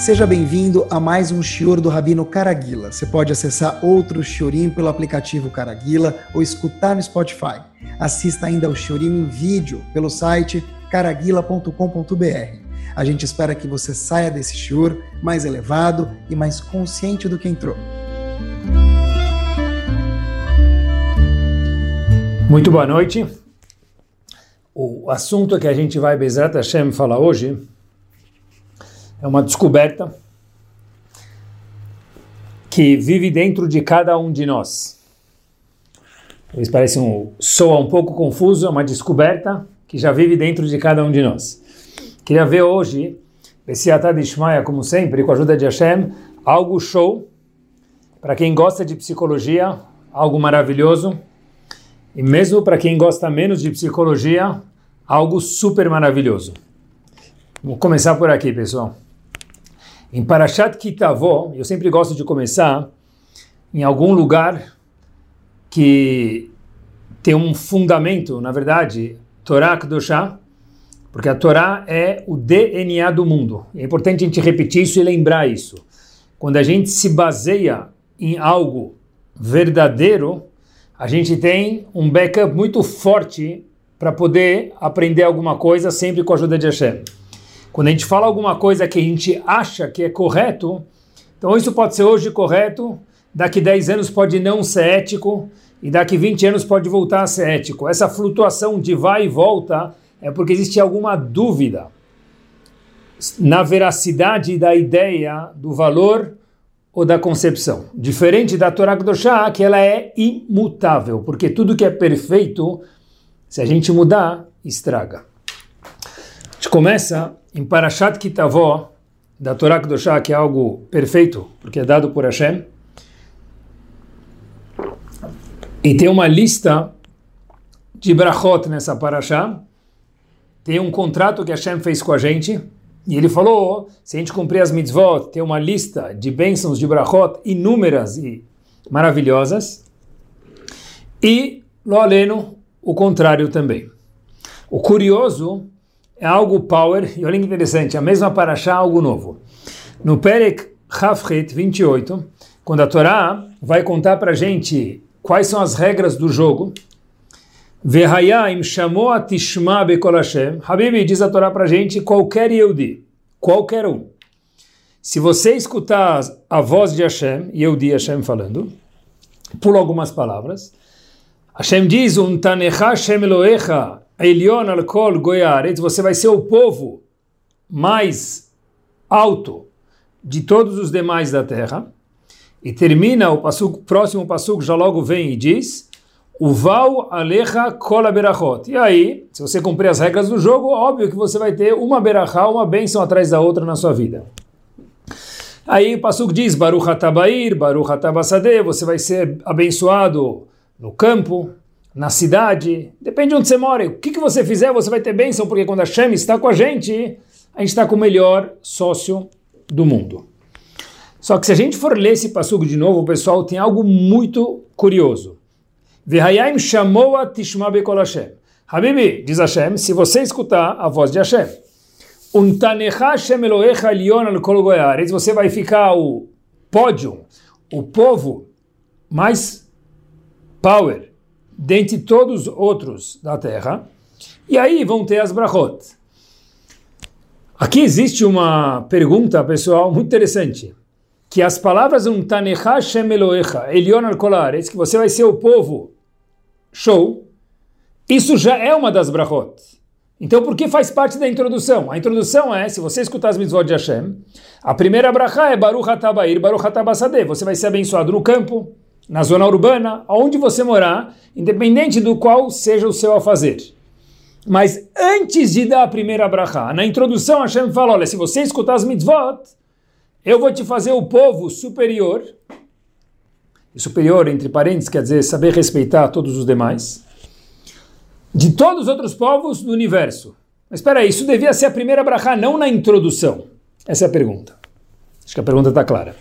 Seja bem-vindo a mais um Shior do Rabino Caraguila. Você pode acessar outro Shiorim pelo aplicativo Caraguila ou escutar no Spotify. Assista ainda ao Shiorim em vídeo pelo site caraguila.com.br. A gente espera que você saia desse Shior mais elevado e mais consciente do que entrou. Muito boa noite. O assunto que a gente vai, Bezerra Hashem, falar hoje é uma descoberta que vive dentro de cada um de nós. Isso parece um soa um pouco confuso, é uma descoberta que já vive dentro de cada um de nós. Queria ver hoje, Bessiatad Ishmael, como sempre, com a ajuda de Hashem, algo show para quem gosta de psicologia, algo maravilhoso. E mesmo para quem gosta menos de psicologia, algo super maravilhoso. Vamos começar por aqui, pessoal. Em Parashat Kitavó, eu sempre gosto de começar em algum lugar que tem um fundamento, na verdade, Torá Kedoshá, porque a Torá é o DNA do mundo. É importante a gente repetir isso e lembrar isso. Quando a gente se baseia em algo verdadeiro, a gente tem um backup muito forte para poder aprender alguma coisa sempre com a ajuda de Hashem. Quando a gente fala alguma coisa que a gente acha que é correto, então isso pode ser hoje correto, daqui 10 anos pode não ser ético, e daqui 20 anos pode voltar a ser ético. Essa flutuação de vai e volta é porque existe alguma dúvida na veracidade da ideia, do valor ou da concepção. Diferente da Torá Kedoshá, que ela é imutável, porque tudo que é perfeito, se a gente mudar, estraga. A gente começa em Parashat Kitavó, da Torá Kedoshá, que é algo perfeito, porque é dado por Hashem. E tem uma lista de brachot nessa Parashá. Tem um contrato que Hashem fez com a gente. E ele falou, se a gente cumprir as mitzvot, tem uma lista de bênçãos de brachot inúmeras e maravilhosas. E, lo aleno, o contrário também. O curioso é algo power, e olha que interessante, a mesma paraxá, algo novo. No Perek Hafret 28, quando a Torá vai contar para gente quais são as regras do jogo, Vehayim chamou a Tishma Bekol Hashem, Habibi diz a Torá para gente, qualquer Yehudi, qualquer um. Se você escutar a voz de Hashem, Yehudi Hashem falando, pula algumas palavras, Hashem diz, um Tanecha Hashem Elohecha, Elion al-Kol Goyaretz, você vai ser o povo mais alto de todos os demais da terra. E termina o passuco, próximo passuco, já logo vem e diz: Uval alecha kol berachot. E aí, se você cumprir as regras do jogo, óbvio que você vai ter uma berachá, uma bênção atrás da outra na sua vida. Aí o passuco diz: Baruch hatabair, Baruch hatabasadeh, você vai ser abençoado no campo, na cidade, depende de onde você mora. O que, que você fizer, você vai ter bênção, porque quando a Shem está com a gente, a gente está com o melhor sócio do mundo. Só que se a gente for ler esse passugo de novo, pessoal, tem algo muito curioso. Vehayim chamou a Tishma Bekol Hashem. Habibi, diz Hashem, se você escutar a voz de Hashem, Untanecha Hashem Elohecha Lion al Kol você vai ficar o pódio, o povo mais power, dentre todos os outros da terra, e aí vão ter as brachot. Aqui existe uma pergunta, pessoal, muito interessante, que as palavras um tanecha shem Elohecha, Elion al que você vai ser o povo, show, isso já é uma das brachot. Então, por que faz parte da introdução? A introdução é, se você escutar as mitzvot de Hashem, a primeira brachá é Baruch Hatabair, Baruch Hatabasadeh. Você vai ser abençoado no campo, na zona urbana, aonde você morar, independente do qual seja o seu afazer. Mas antes de dar a primeira brachá, na introdução Hashem fala, olha, se você escutar as mitzvot, eu vou te fazer o povo superior, superior, entre parênteses, quer dizer saber respeitar todos os demais, de todos os outros povos do universo. Mas espera aí, isso devia ser a primeira brachá, não na introdução. Essa é a pergunta. Acho que a pergunta está clara.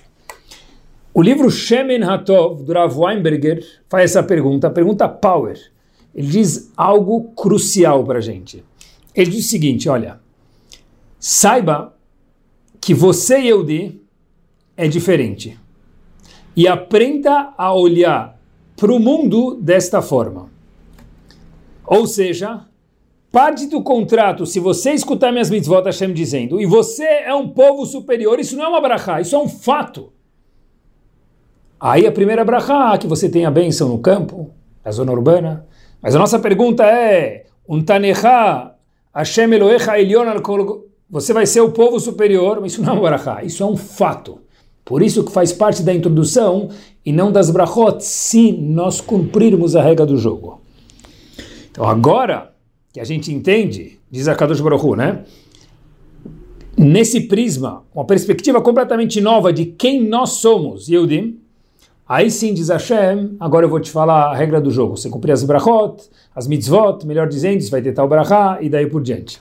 O livro Shemen Hatov, do Rav Weinberger, faz essa pergunta, a pergunta power. Ele diz algo crucial para a gente. Ele diz o seguinte, olha, saiba que você, Yehudi, é diferente. E aprenda a olhar para o mundo desta forma. Ou seja, parte do contrato, se você escutar minhas mitzvot, Hashem dizendo, e você é um povo superior, isso não é uma brachá, isso é um fato. Aí a primeira brachá, que você tem a bênção no campo, na zona urbana. Mas a nossa pergunta é, um Hashem Elohecha Elion você vai ser o povo superior, mas isso não é brachá, isso é um fato. Por isso que faz parte da introdução e não das brachot, se nós cumprirmos a regra do jogo. Então agora que a gente entende, diz a Kadosh Baruch né? Nesse prisma, uma perspectiva completamente nova de quem nós somos, Yehudim, aí sim diz Hashem, agora eu vou te falar a regra do jogo. Você cumprir as brachot, as mitzvot, melhor dizendo, você vai ter tal brachá e daí por diante.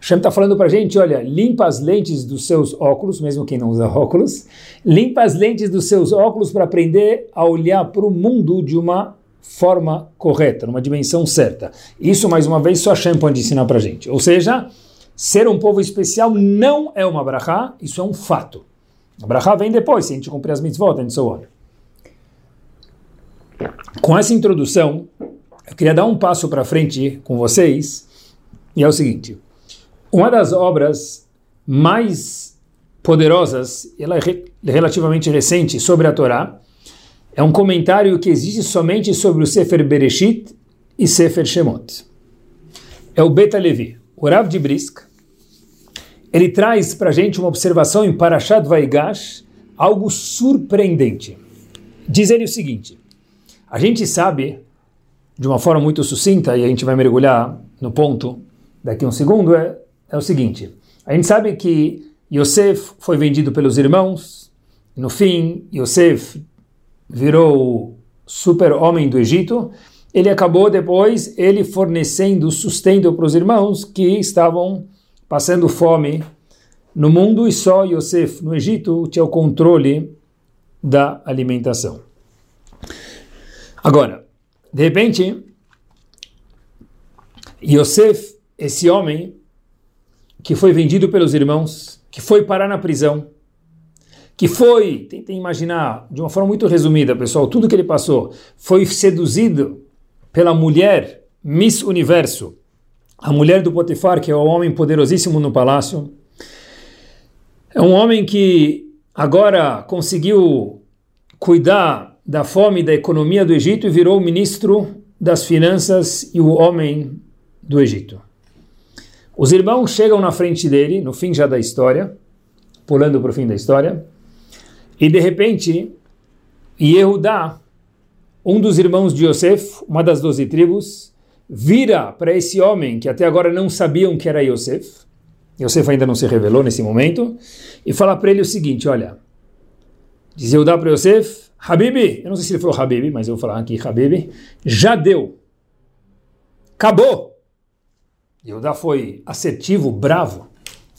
Hashem está falando para a gente, olha, limpa as lentes dos seus óculos, mesmo quem não usa óculos, limpa as lentes dos seus óculos para aprender a olhar para o mundo de uma forma correta, numa dimensão certa. Isso, mais uma vez, só Hashem pode ensinar para a gente. Ou seja, ser um povo especial não é uma brachá, isso é um fato. A brachá vem depois, se a gente cumprir as mitzvot and so on. Com essa introdução, eu queria dar um passo para frente com vocês, e é o seguinte... Uma das obras mais poderosas, ela é relativamente recente, sobre a Torá, é um comentário que existe somente sobre o Sefer Bereshit e Sefer Shemot. É o Beta Levi, o Rav de Brisk. Ele traz para a gente uma observação em Parashat Vaigash, algo surpreendente. Diz ele o seguinte: a gente sabe, de uma forma muito sucinta, e a gente vai mergulhar no ponto daqui a um segundo, é é o seguinte: a gente sabe que Yosef foi vendido pelos irmãos, no fim, Yosef virou super-homem do Egito, ele acabou depois ele fornecendo sustento para os irmãos que estavam passando fome no mundo e só Yosef no Egito tinha o controle da alimentação. Agora, de repente, Yosef, esse homem, que foi vendido pelos irmãos, que foi parar na prisão, que foi, tentem imaginar, de uma forma muito resumida, pessoal, tudo que ele passou, foi seduzido pela mulher Miss Universo, a mulher do Potifar, que é o homem poderosíssimo no palácio. É um homem que agora conseguiu cuidar da fome e da economia do Egito e virou o ministro das finanças e o homem do Egito. Os irmãos chegam na frente dele, no fim já da história, pulando para o fim da história, e de repente, Yehudá, um dos irmãos de Yosef, uma das doze tribos, vira para esse homem que até agora não sabiam que era Yosef, Yosef ainda não se revelou nesse momento, e fala para ele o seguinte, olha, diz Yehudá para Yosef, Habibi, eu não sei se ele falou Habibi, mas eu vou falar aqui Habibi, já deu, acabou, Yehudá foi assertivo, bravo.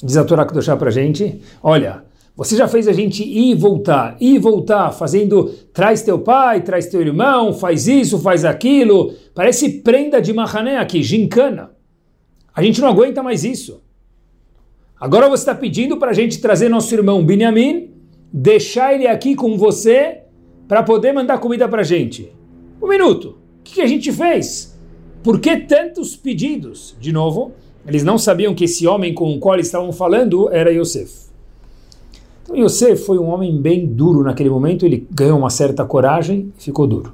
Diz a Torá Kedoshá para a gente, olha, você já fez a gente ir e voltar, ir e voltar, fazendo, traz teu pai, traz teu irmão, faz isso, faz aquilo, parece prenda de mahané aqui, gincana. A gente não aguenta mais isso. Agora você está pedindo para a gente trazer nosso irmão Binyamin, deixar ele aqui com você, para poder mandar comida para a gente. Um minuto, o que, que a gente fez? Por que tantos pedidos? De novo, eles não sabiam que esse homem com o qual estavam falando era Yosef. Então Yosef foi um homem bem duro naquele momento, ele ganhou uma certa coragem e ficou duro.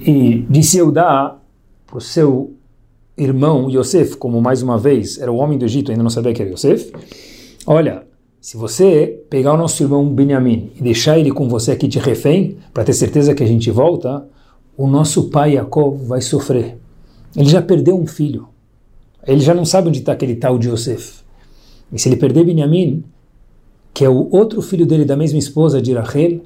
E disse Eudá para o seu irmão Yosef, como mais uma vez era o homem do Egito, ainda não sabia que era Yosef, olha, se você pegar o nosso irmão Benjamin e deixar ele com você aqui de refém, para ter certeza que a gente volta, o nosso pai Jacob vai sofrer. Ele já perdeu um filho. Ele já não sabe onde está aquele tal de Yosef. E se ele perder Benjamin, que é o outro filho dele da mesma esposa de Rachel,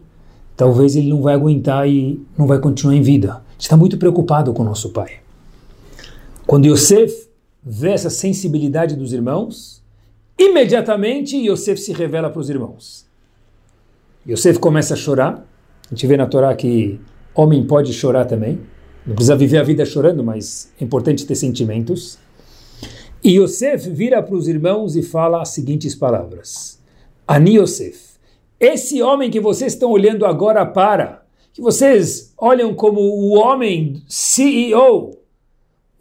talvez ele não vai aguentar e não vai continuar em vida. Está muito preocupado com nosso pai. Quando Yosef vê essa sensibilidade dos irmãos, imediatamente Yosef se revela para os irmãos. Yosef começa a chorar. A gente vê na Torá que Homem pode chorar também. Não precisa viver a vida chorando, mas é importante ter sentimentos. E Yosef vira para os irmãos e fala as seguintes palavras: Ani Yosef, esse homem que vocês estão olhando agora para, que vocês olham como o homem CEO,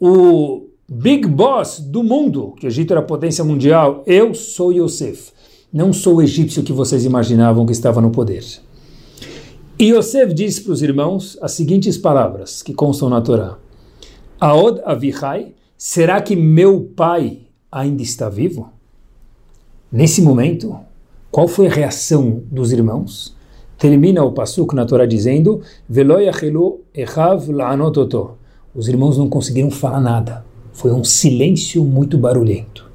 o big boss do mundo, que o Egito era potência mundial, eu sou Yosef. Não sou o egípcio que vocês imaginavam que estava no poder. E Yosef diz para os irmãos as seguintes palavras que constam na Torá. Aod Avihai, será que meu pai ainda está vivo? Nesse momento, qual foi a reação dos irmãos? Termina o pasuk na Torá dizendo. Os irmãos não conseguiram falar nada. Foi um silêncio muito barulhento.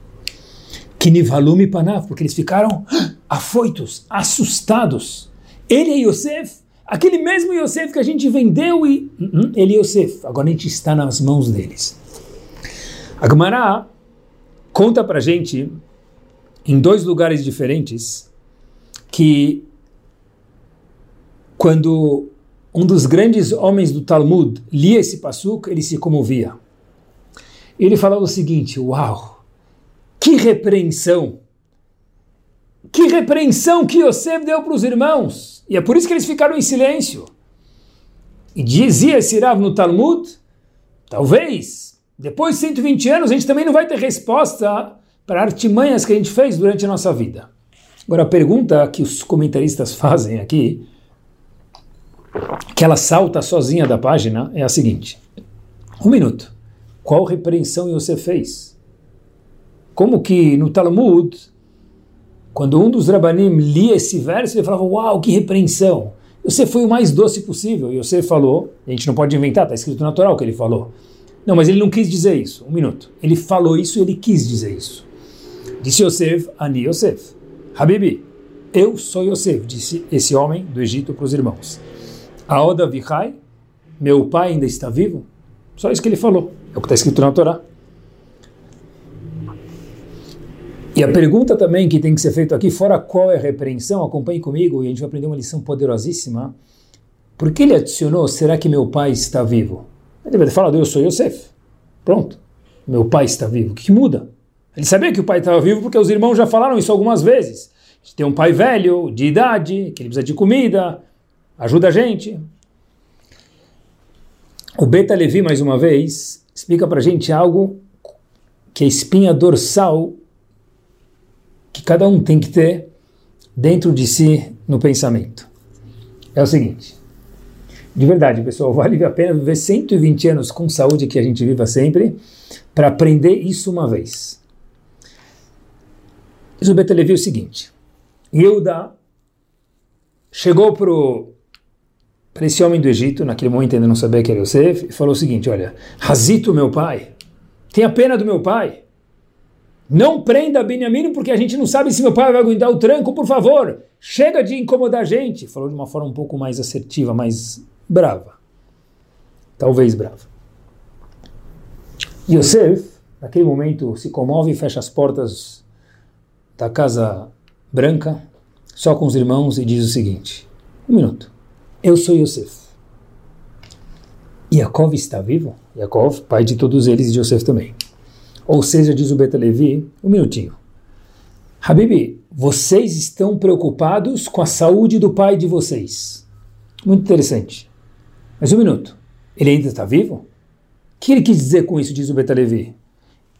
Kinivalume panav, porque eles ficaram afoitos, assustados. Ele é Yosef, aquele mesmo Yosef que a gente vendeu e uh-uh, ele é Yosef. Agora a gente está nas mãos deles. A Gemara conta pra gente em dois lugares diferentes que quando um dos grandes homens do Talmud lia esse pasuk, ele se comovia. Ele falava o seguinte: Uau, que repreensão! Que repreensão que Yosef deu para os irmãos! E é por isso que eles ficaram em silêncio. E dizia esse Rav no Talmud: talvez, depois de 120 anos, a gente também não vai ter resposta para artimanhas que a gente fez durante a nossa vida. Agora, a pergunta que os comentaristas fazem aqui, que ela salta sozinha da página, é a seguinte: um minuto. Qual repreensão você fez? Como que no Talmud, quando um dos Rabanim lia esse verso, ele falava: Uau, que repreensão! Você foi o mais doce possível. E você falou, a gente não pode inventar, está escrito natural que ele falou. Não, mas ele não quis dizer isso. Um minuto. Ele falou isso ele quis dizer isso. Disse Yosef, Ani Yosef. Habibi, eu sou Yosef, disse esse homem do Egito para os irmãos. Aoda Vihai, meu pai ainda está vivo? Só isso que ele falou. É o que está escrito na Torá. E a pergunta também que tem que ser feita aqui, fora qual é a repreensão, acompanhe comigo e a gente vai aprender uma lição poderosíssima. Por que ele adicionou, será que meu pai está vivo? Ele ter falado, eu sou Yosef. Pronto. Meu pai está vivo. O que muda? Ele sabia que o pai estava vivo porque os irmãos já falaram isso algumas vezes. Tem um pai velho, de idade, que ele precisa de comida, ajuda a gente. O Beta Levi, mais uma vez, explica para a gente algo que é espinha dorsal que cada um tem que ter dentro de si no pensamento. É o seguinte, de verdade, pessoal, vale a pena viver 120 anos com saúde que a gente viva sempre para aprender isso uma vez. Diz o Betelevi o seguinte: Yehuda chegou para esse homem do Egito, naquele momento ainda não sabia que era Yosef, e falou o seguinte: Olha, Razito, meu pai, tenha pena do meu pai. Não prenda Benjamim porque a gente não sabe se meu pai vai aguentar o tranco, por favor. Chega de incomodar a gente. Falou de uma forma um pouco mais assertiva, mais brava. Talvez brava. Yosef, naquele momento, se comove e fecha as portas da Casa Branca, só com os irmãos, e diz o seguinte: Um minuto. Eu sou Yosef. Yaakov está vivo? Yaakov, pai de todos eles, e Yosef também. Ou seja, diz o Beta Levi, um minutinho. Habibi, vocês estão preocupados com a saúde do pai de vocês. Muito interessante. Mas um minuto. Ele ainda está vivo? O que ele quis dizer com isso, diz o Beta Levi?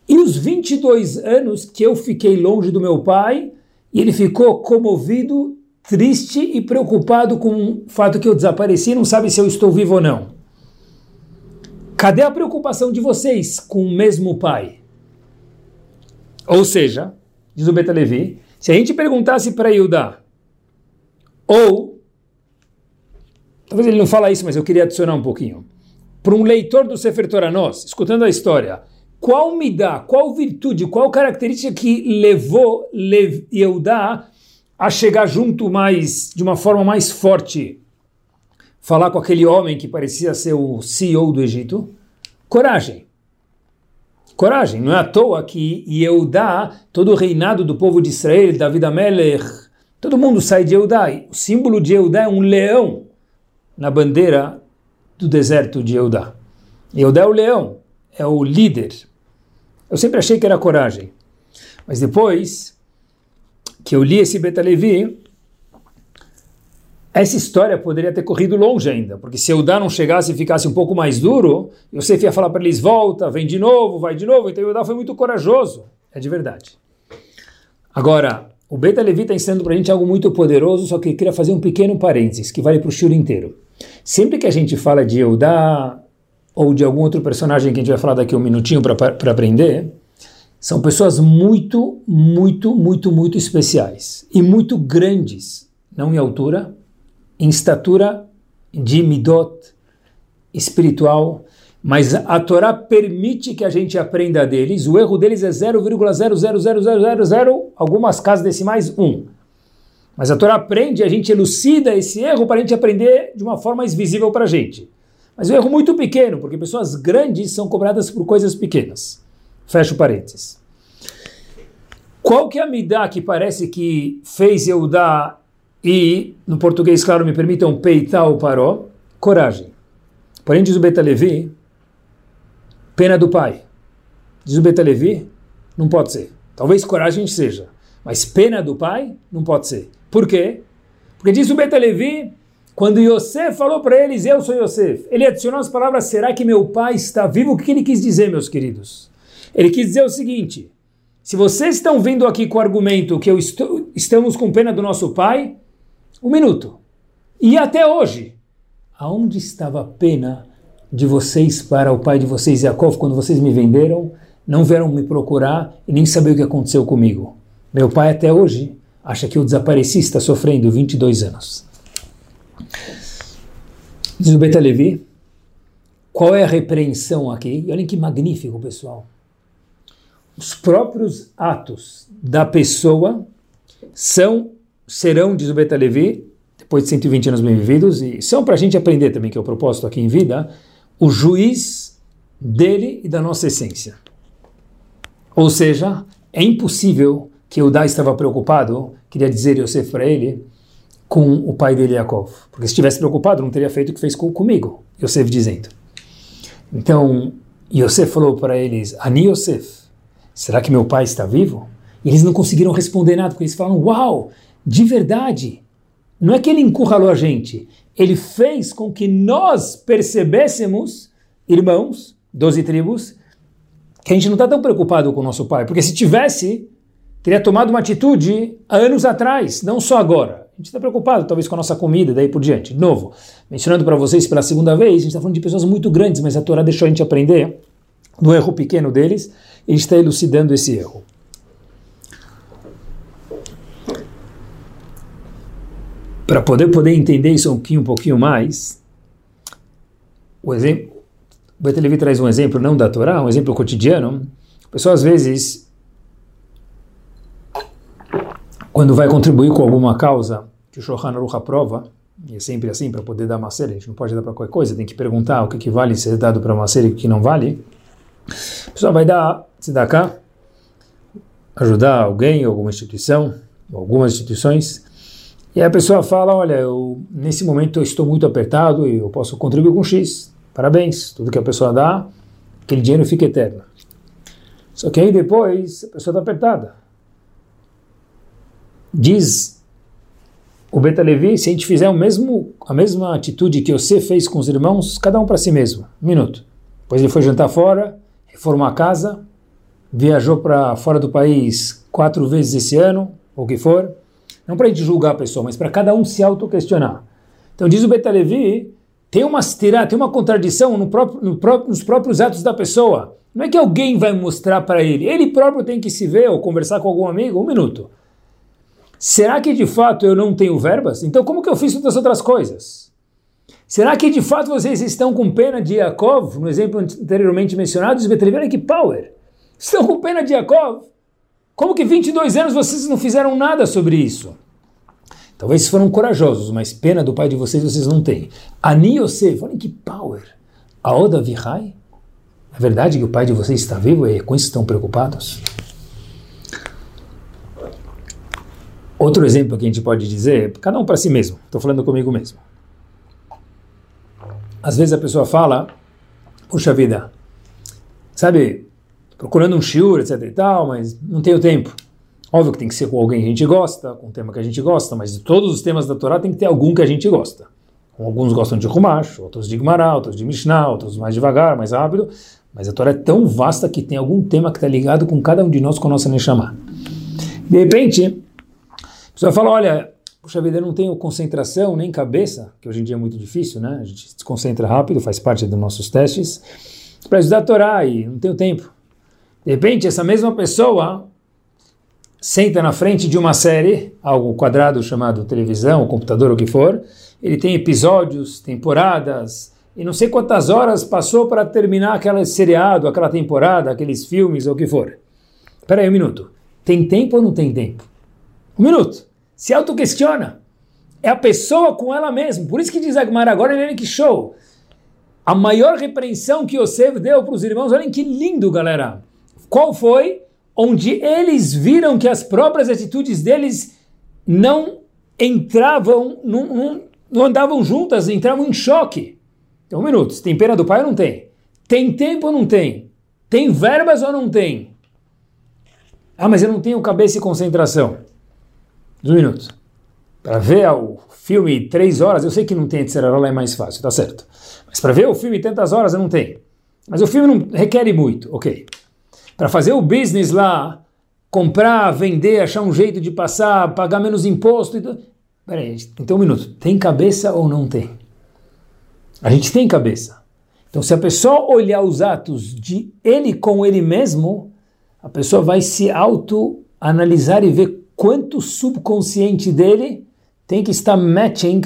E os 22 anos que eu fiquei longe do meu pai, e ele ficou comovido, triste e preocupado com o fato que eu desapareci, não sabe se eu estou vivo ou não. Cadê a preocupação de vocês com o mesmo pai? Ou seja, diz o Beta Levi, se a gente perguntasse para Yudá, ou, talvez ele não fala isso, mas eu queria adicionar um pouquinho, para um leitor do Sefer Torah nós, escutando a história, qual me dá, qual virtude, qual característica que levou Yehudá a chegar junto mais, de uma forma mais forte, falar com aquele homem que parecia ser o CEO do Egito? Coragem. Coragem. Não é à toa que Yehudá, todo o reinado do povo de Israel, David Amelech, todo mundo sai de Yehudá. O símbolo de Yehudá é um leão na bandeira do deserto de Yehudá. Yehudá é o leão, é o líder, Eu sempre achei que era coragem. Mas depois que eu li esse Betalevi, essa história poderia ter corrido longe ainda, porque se Eudá não chegasse e ficasse um pouco mais duro, Yosef ia falar para eles, volta, vem de novo, vai de novo, então Eudá foi muito corajoso. É de verdade. Agora, o Beta Levi está ensinando para a gente algo muito poderoso, só que eu queria fazer um pequeno parênteses, que vale para o shur inteiro. Sempre que a gente fala de Eudá, ou de algum outro personagem que a gente vai falar daqui um minutinho para aprender, são pessoas muito, muito, muito, muito especiais e muito grandes, não em altura, em estatura de midot espiritual, mas a Torá permite que a gente aprenda deles. O erro deles é 0,00000, algumas casas decimais 1. Mas a Torá aprende, a gente elucida esse erro para a gente aprender de uma forma mais visível para a gente. Mas um erro muito pequeno, porque pessoas grandes são cobradas por coisas pequenas. Fecho parênteses. Qual que é a midá que parece que fez eu dar e, no português, claro, me permitam peitar o paró? Coragem. Porém, diz o Betalevi, pena do pai. Diz o Betalevi, não pode ser. Talvez coragem seja, mas pena do pai não pode ser. Por quê? Porque diz o Betalevi, quando Yosef falou para eles, eu sou Yosef, ele adicionou as palavras, será que meu pai está vivo? O que ele quis dizer, meus queridos? Ele quis dizer o seguinte, se vocês estão vindo aqui com o argumento que eu estou, estamos com pena do nosso pai, um minuto. E até hoje, aonde estava a pena de vocês para o pai de vocês, Yaakov, quando vocês me venderam, não vieram me procurar e nem saber o que aconteceu comigo? Meu pai até hoje acha que eu desapareci, está sofrendo 22 anos. Diz o Beta Levi, qual é a repreensão aqui? E olhem que magnífico, pessoal os próprios atos da pessoa são, serão, diz o Beta Levi, depois de 120 anos bem-vividos, e são para a gente aprender também, que é o propósito aqui em vida, o juiz dele e da nossa essência. Ou seja, é impossível que Udá estava preocupado, queria dizer Yosef para ele, com o pai dele, Yaakov. Porque se estivesse preocupado, não teria feito o que fez com, comigo, Yosef dizendo. Então, Yosef falou para eles, Ani Yosef, será que meu pai está vivo? E eles não conseguiram responder nada, porque eles falaram, uau, de verdade, não é que ele encurralou a gente, ele fez com que nós percebêssemos, irmãos, doze tribos, que a gente não está tão preocupado com o nosso pai, porque se tivesse, teria tomado uma atitude há anos atrás, não só agora. A gente está preocupado, talvez, com a nossa comida, daí por diante. De novo, mencionando para vocês pela segunda vez, a gente está falando de pessoas muito grandes, mas a Torá deixou a gente aprender do erro pequeno deles, e está elucidando esse erro. Para poder poder entender isso um pouquinho, mais, o exemplo, o Betelevi traz um exemplo não da Torá, um exemplo cotidiano. A pessoa às vezes, quando vai contribuir com alguma causa que o Shohan Aruch aprova, e é sempre assim para poder dar macer, a gente não pode dar para qualquer coisa, tem que perguntar o que, que vale ser dado para macer e o que não vale. A pessoa vai dar tzedakah, ajudar alguém, alguma instituição, algumas instituições, e a pessoa fala, olha, eu, nesse momento eu estou muito apertado e eu posso contribuir com X, parabéns, tudo que a pessoa dá, aquele dinheiro fica eterno. Só que aí depois a pessoa está apertada. Diz o Beta Levi, se a gente fizer o mesmo, a mesma atitude que você fez com os irmãos, cada um para si mesmo. Um minuto. Depois ele foi jantar fora, reformou a casa, viajou para fora do país quatro vezes esse ano, ou o que for, não para a gente julgar a pessoa, mas para cada um se auto-questionar. Então diz o Betalevi, tem uma tem uma contradição no próprio, no próprio, nos próprios atos da pessoa. Não é que alguém vai mostrar para ele, ele próprio tem que se ver ou conversar com algum amigo, um minuto. Será que de fato eu não tenho verbas? Então como que eu fiz todas as outras coisas? Será que de fato vocês estão com pena de Yaakov, no exemplo anteriormente mencionado, diz Betalevi, que power? Estão com pena de Yaakov? Como que 22 anos vocês não fizeram nada sobre isso? Talvez foram corajosos, mas pena do pai de vocês vocês não têm. Ani Yosef, olha que power. A Oda Vihai? É verdade que o pai de vocês está vivo e com isso estão preocupados? Outro exemplo que a gente pode dizer, cada um para si mesmo, estou falando comigo mesmo. Às vezes a pessoa fala, puxa vida, sabe, procurando um shiur, etc e tal, mas não tenho tempo. Óbvio que tem que ser com alguém que a gente gosta, com um tema que a gente gosta, mas de todos os temas da Torá tem que ter algum que a gente gosta. Alguns gostam de Humash, outros de Gemara, outros de Mishnah, outros mais devagar, mais rápido. Mas a Torá é tão vasta que tem algum tema que está ligado com cada um de nós com a nossa Neshama. De repente, pessoa fala, olha, puxa vida, eu não tenho concentração nem cabeça, que hoje em dia é muito difícil, né? A gente se concentra rápido, faz parte dos nossos testes, para estudar a Torá e não tenho tempo. De repente, essa mesma pessoa senta na frente de uma série, algo quadrado chamado televisão, computador, o que for, ele tem episódios, temporadas, e não sei quantas horas passou para terminar aquele seriado, aquela temporada, aqueles filmes, ou o que for. Espera aí um minuto. Tem tempo ou não tem tempo? Um minuto. Se autoquestiona. É a pessoa com ela mesma. Por isso que diz Agmar agora, ele que show. A maior repreensão que Yosef deu para os irmãos, olhem que lindo, galera. Qual foi? Onde eles viram que as próprias atitudes deles não entravam, não, não, não andavam juntas, entravam em choque. Então, um minuto. Tem pena do pai ou não tem? Tem tempo ou não tem? Tem verbas ou não tem? Ah, mas eu não tenho cabeça e concentração. Um minuto. Para ver o filme três horas, eu sei que não tem lá é mais fácil, tá certo. Mas para ver o filme tantas horas, eu não tenho. Mas o filme não requer muito, ok. Para fazer o business lá, comprar, vender, achar um jeito de passar, pagar menos imposto e tudo. Peraí, então um minuto. Tem cabeça ou não tem? A gente tem cabeça. Então, se a pessoa olhar os atos de ele com ele mesmo, a pessoa vai se auto-analisar e ver quanto subconsciente dele tem que estar matching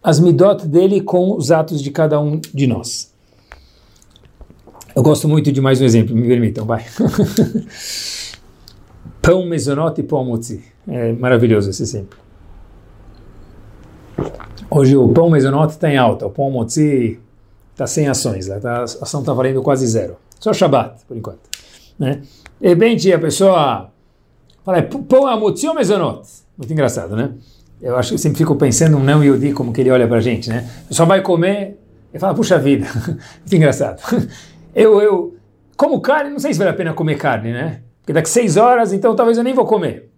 as midot dele com os atos de cada um de nós. Eu gosto muito de mais um exemplo, me permitam, vai. pão mesonote e pão motzi. É maravilhoso esse exemplo. Hoje o pão mesonote está em alta, o pão motzi está sem ações, tá, a ação está valendo quase zero. Só Shabbat, por enquanto. Né? De repente a pessoa fala, é pão motzi ou mesonote? Muito engraçado, né? Eu acho que sempre fico pensando um não Yudi, como que ele olha para a gente, né? Só vai comer e fala, puxa vida, muito engraçado. Eu, eu como carne, não sei se vale a pena comer carne, né? Porque daqui seis horas, então talvez eu nem vou comer.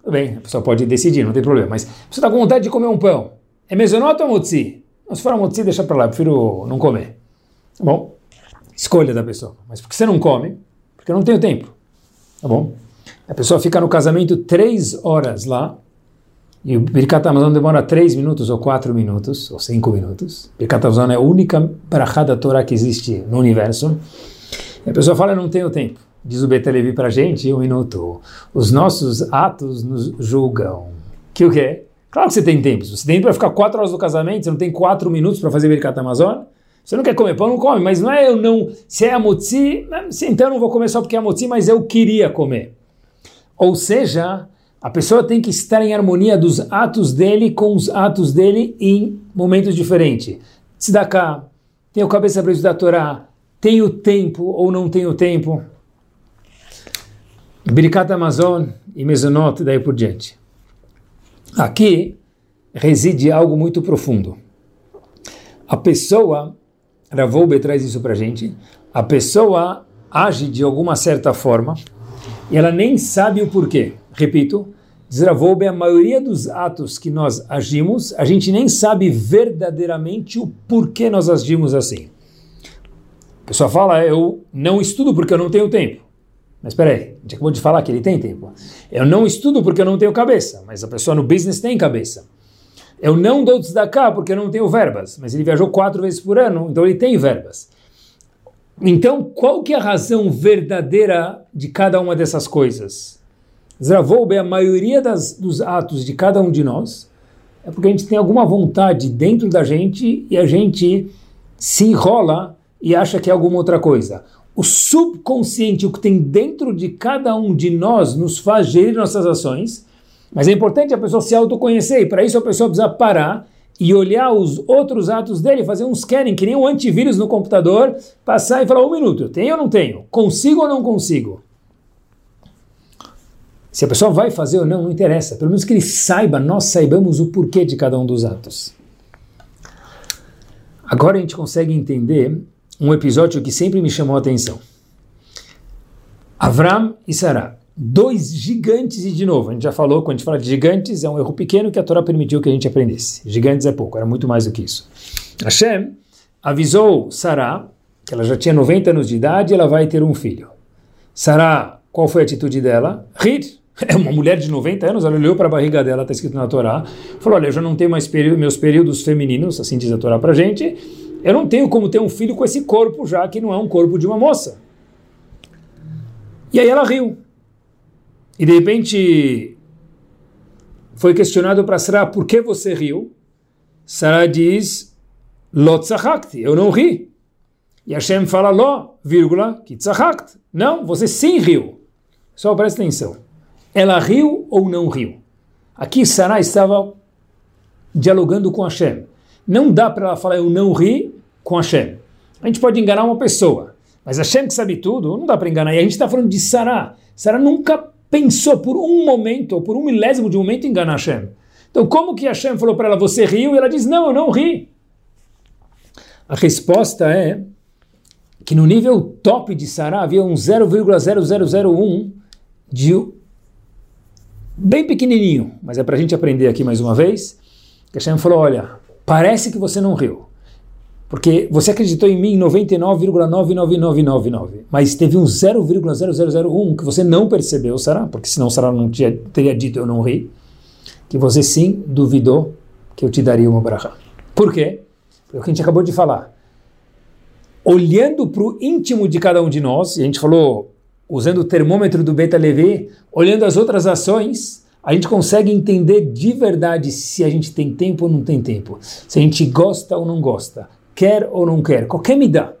Tudo bem, a pessoa pode decidir, não tem problema. Mas você está com vontade de comer um pão. É mesonoto ou motzi? Se for motzi, deixa para lá, eu prefiro não comer. Tá bom? Escolha da pessoa. Mas por que você não come? Porque eu não tenho tempo. Tá bom? A pessoa fica no casamento três horas lá, e o Birkat Amazon demora três minutos, ou quatro minutos, ou cinco minutos. Birkat Amazon é a única brachá da Torá que existe no universo. E a pessoa fala, não tenho tempo. Diz o Betelevi para a gente, um minuto. Os nossos atos nos julgam. Que o quê? Claro que você tem tempo. Você tem tempo para ficar quatro horas no casamento, você não tem quatro minutos para fazer Birkat Amazon. Você não quer comer pão, não come. Mas não é eu não... Se é a motzi, então eu não vou comer só porque é a motzi, mas eu queria comer. Ou seja, a pessoa tem que estar em harmonia dos atos dele com os atos dele em momentos diferentes. cá, tenho cabeça para estudar a Torá, tenho tempo ou não tenho tempo. Birkat Amazon e Mesonot, daí por diante. Aqui reside algo muito profundo. A pessoa, Ravoube traz isso para gente, a pessoa age de alguma certa forma e ela nem sabe o porquê. Repito, Zravoube, a maioria dos atos que nós agimos, a gente nem sabe verdadeiramente o porquê nós agimos assim. A pessoa fala, eu não estudo porque eu não tenho tempo. Mas espera aí, a gente acabou de falar que ele tem tempo. Eu não estudo porque eu não tenho cabeça, mas a pessoa no business tem cabeça. Eu não dou cá porque eu não tenho verbas, mas ele viajou quatro vezes por ano, então ele tem verbas. Então, qual que é a razão verdadeira de cada uma dessas coisas? Zravoube, a maioria das, dos atos de cada um de nós, é porque a gente tem alguma vontade dentro da gente e a gente se enrola e acha que é alguma outra coisa. O subconsciente, o que tem dentro de cada um de nós, nos faz gerir nossas ações, mas é importante a pessoa se autoconhecer, e para isso a pessoa precisa parar e olhar os outros atos dele, fazer um scanning, que nem um antivírus no computador, passar e falar, um minuto, eu tenho ou não tenho? Consigo ou não consigo? Se a pessoa vai fazer ou não, não interessa. Pelo menos que ele saiba, nós saibamos o porquê de cada um dos atos. Agora a gente consegue entender um episódio que sempre me chamou a atenção. Avram e Sarah, dois gigantes, e de novo, a gente já falou, quando a gente fala de gigantes, é um erro pequeno que a Torá permitiu que a gente aprendesse. Gigantes é pouco, era muito mais do que isso. Hashem avisou Sarah, que ela já tinha 90 anos de idade, ela vai ter um filho. Sarah, qual foi a atitude dela? Rir. É uma mulher de 90 anos, ela olhou para a barriga dela, está escrito na Torá, falou: Olha, eu já não tenho mais meus períodos femininos, assim diz a Torá para gente, eu não tenho como ter um filho com esse corpo, já que não é um corpo de uma moça. E aí ela riu. E de repente foi questionado para Sarah: Por que você riu? Sarah diz: Lot eu não ri. E Hashem fala: Lo, vírgula, que Não, você sim riu. Só presta atenção. Ela riu ou não riu? Aqui Sarah estava dialogando com Hashem. Não dá para ela falar eu não ri com Hashem. A gente pode enganar uma pessoa, mas Hashem que sabe tudo, não dá para enganar. E a gente está falando de Sarah. Sarah nunca pensou por um momento, ou por um milésimo de momento, enganar Hashem. Então, como que Hashem falou para ela, você riu? E ela diz, não, eu não ri. A resposta é que no nível top de Sarah havia um 0,0001 de bem pequenininho, mas é para a gente aprender aqui mais uma vez, que Hashem falou, olha, parece que você não riu, porque você acreditou em mim em 99,99999, mas teve um 0,0001 que você não percebeu, Sarah, porque senão Sarah não tinha, teria dito eu não ri, que você sim duvidou que eu te daria uma bracha. Por quê? Porque o que a gente acabou de falar. Olhando para o íntimo de cada um de nós, e a gente falou usando o termômetro do Beta Levi, olhando as outras ações, a gente consegue entender de verdade se a gente tem tempo ou não tem tempo, se a gente gosta ou não gosta, quer ou não quer, qualquer me dá.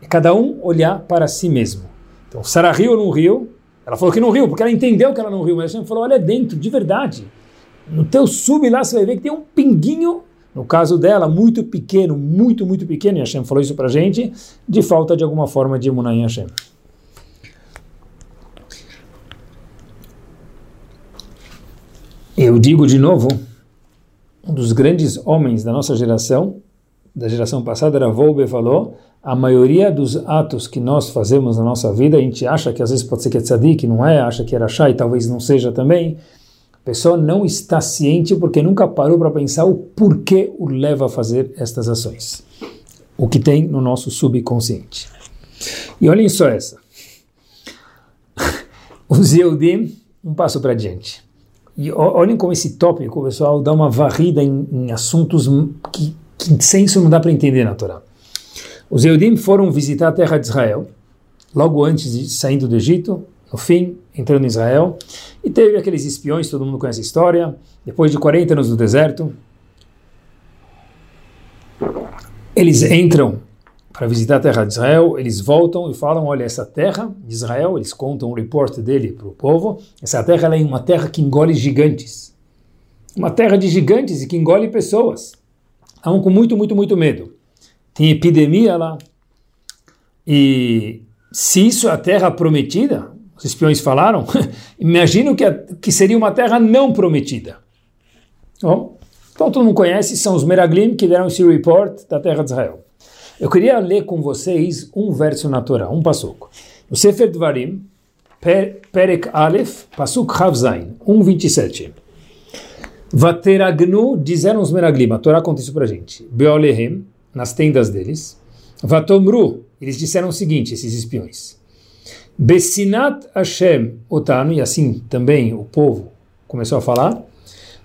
É cada um olhar para si mesmo. Então, Sara riu ou não riu? Ela falou que não riu, porque ela entendeu que ela não riu, mas gente falou, olha dentro, de verdade. No teu sub lá você vai ver que tem um pinguinho, no caso dela, muito pequeno, muito, muito pequeno, e Hashem falou isso pra gente, de falta de alguma forma de emunar em Hashem. Eu digo de novo, um dos grandes homens da nossa geração, da geração passada, era Volbe, falou, a maioria dos atos que nós fazemos na nossa vida, a gente acha que às vezes pode ser que é tzadik, não é, acha que era chá e talvez não seja também, a pessoa não está ciente porque nunca parou para pensar o porquê o leva a fazer estas ações. O que tem no nosso subconsciente. E olhem só essa. Os Yehudim, um passo para diante. E olhem como esse tópico, pessoal, dá uma varrida em, em assuntos que, que sem isso não dá para entender na Torá. Os Eudim foram visitar a terra de Israel, logo antes de saindo do Egito, no fim, entrando em Israel, e teve aqueles espiões, todo mundo conhece a história, depois de 40 anos no deserto, eles entram para visitar a terra de Israel, eles voltam e falam, olha, essa terra de Israel, eles contam um report dele para o povo, essa terra é uma terra que engole gigantes. Uma terra de gigantes e que engole pessoas. Estavam com muito, muito, muito medo. Tem epidemia lá. E se isso é a terra prometida, os espiões falaram, imagino que, a, que seria uma terra não prometida. Bom, então todo mundo conhece, são os Meraglim que deram esse report da terra de Israel. Eu queria ler com vocês um verso na Torá, um passuco. No Sefer Dvarim, Perek Aleph, Pasuk Havzain, 1.27. Vateragnu, disseram os Meraglim, a Torá conta isso pra gente. Beolehem, nas tendas deles. Vatomru, eles disseram o seguinte, esses espiões. Bessinat Hashem otanu, e assim também o povo começou a falar.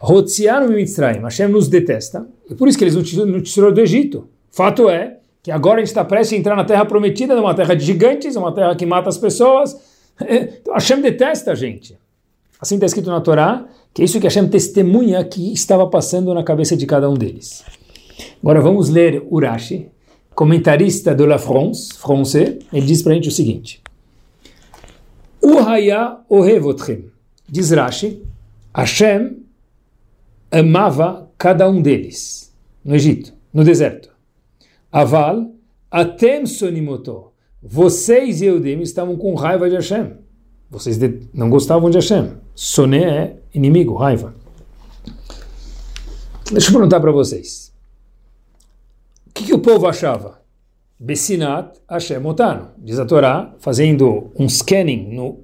Hotzianu Mitzrayim, Hashem nos detesta, e por isso que eles não tirou do Egito. Fato é que agora a gente está prestes a entrar na terra prometida, numa terra de gigantes, uma terra que mata as pessoas. Então Hashem detesta a gente. Assim está escrito na Torá, que é isso que Hashem testemunha que estava passando na cabeça de cada um deles. Agora vamos ler Urashi, comentarista de La France, France, ele diz para a gente o seguinte. Uhaya ohevotchem, diz Rashi, Hashem amava cada um deles, no Egito, no deserto. Aval, atem sonimoto. Vocês, Eudim, estavam com raiva de Hashem. Vocês não gostavam de Hashem. Soné é inimigo, raiva. Deixa eu perguntar para vocês. O que, que, o povo achava? Besinat Hashem Otano. Diz a Torá, fazendo um scanning no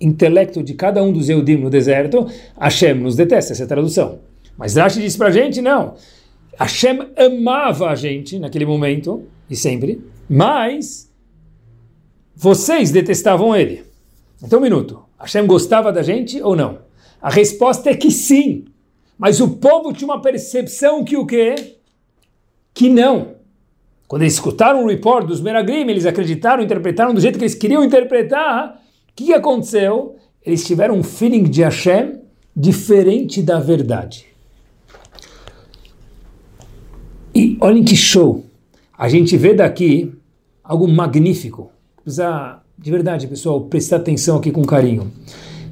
intelecto de cada um dos Eudim no deserto, Hashem nos detesta, essa é a tradução. Mas Rashi diz pra gente, não. Hashem amava a gente naquele momento, e sempre, mas vocês detestavam ele. Então, um minuto. Hashem gostava da gente ou não? A resposta é que sim. Mas o povo tinha uma percepção que o quê? Que não. Quando eles escutaram o report dos Meragrim, eles acreditaram, interpretaram do jeito que eles queriam interpretar. O que aconteceu? Eles tiveram um feeling de Hashem diferente da verdade. E olhem que show! A gente vê daqui algo magnífico. Precisa, de verdade, pessoal, prestar atenção aqui com carinho.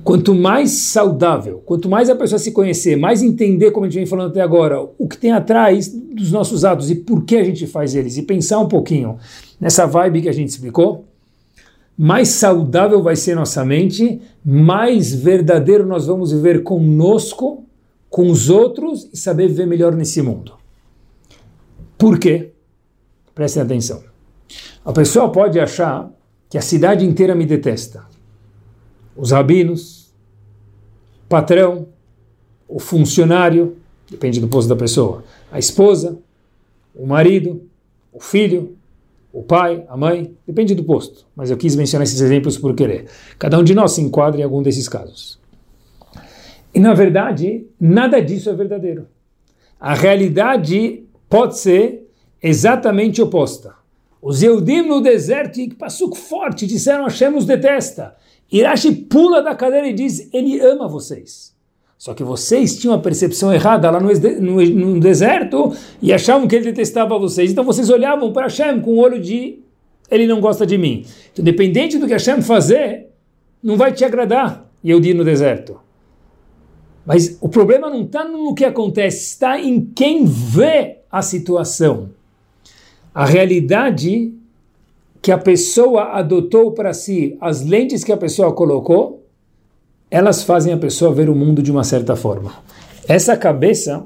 Quanto mais saudável, quanto mais a pessoa se conhecer, mais entender, como a gente vem falando até agora, o que tem atrás dos nossos atos e por que a gente faz eles, e pensar um pouquinho nessa vibe que a gente explicou, mais saudável vai ser nossa mente, mais verdadeiro nós vamos viver conosco, com os outros e saber viver melhor nesse mundo. Por quê? Prestem atenção. A pessoa pode achar que a cidade inteira me detesta os rabinos, patrão, o funcionário, depende do posto da pessoa, a esposa, o marido, o filho, o pai, a mãe, depende do posto. Mas eu quis mencionar esses exemplos por querer. Cada um de nós se enquadra em algum desses casos. E na verdade, nada disso é verdadeiro. A realidade pode ser exatamente oposta. Os Eudim no deserto, que passou forte, disseram Hashem nos detesta. Irashi pula da cadeira e diz: Ele ama vocês. Só que vocês tinham a percepção errada lá no, no, no deserto e achavam que ele detestava vocês. Então vocês olhavam para Hashem com o olho de ele não gosta de mim. Então, dependente do que Hashem fazer, não vai te agradar. E eu digo no deserto. Mas o problema não está no que acontece, está em quem vê a situação. A realidade que a pessoa adotou para si, as lentes que a pessoa colocou, elas fazem a pessoa ver o mundo de uma certa forma. Essa cabeça